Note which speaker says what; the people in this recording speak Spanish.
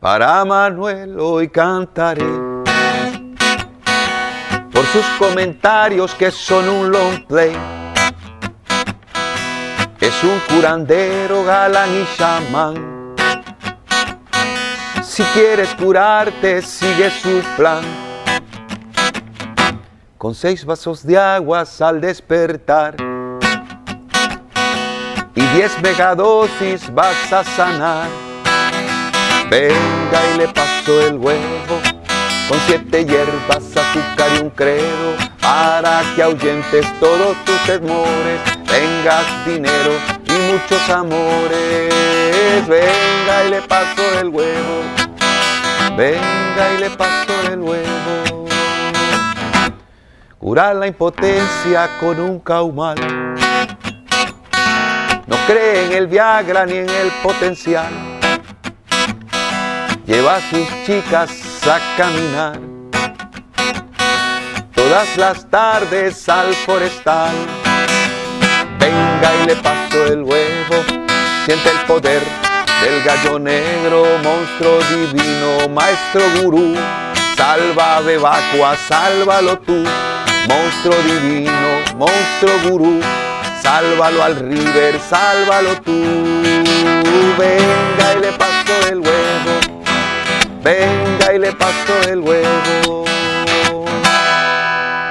Speaker 1: Para Manuel hoy cantaré por sus comentarios que son un long play. Es un curandero, galán y chamán. Si quieres curarte, sigue su plan. Con seis vasos de aguas al despertar y diez megadosis vas a sanar. Venga y le paso el huevo con siete hierbas, azúcar y un credo para que ahuyentes todos tus temores, tengas dinero y muchos amores. Venga y le paso el huevo, venga y le paso el huevo. Curar la impotencia con un caumal. No cree en el Viagra ni en el potencial. Lleva a sus chicas a caminar todas las tardes al forestal. Venga y le paso el huevo, siente el poder del gallo negro, monstruo divino, maestro gurú. Salva Bebacua, sálvalo tú, monstruo divino, monstruo gurú. Sálvalo al river, sálvalo tú. Venga y le paso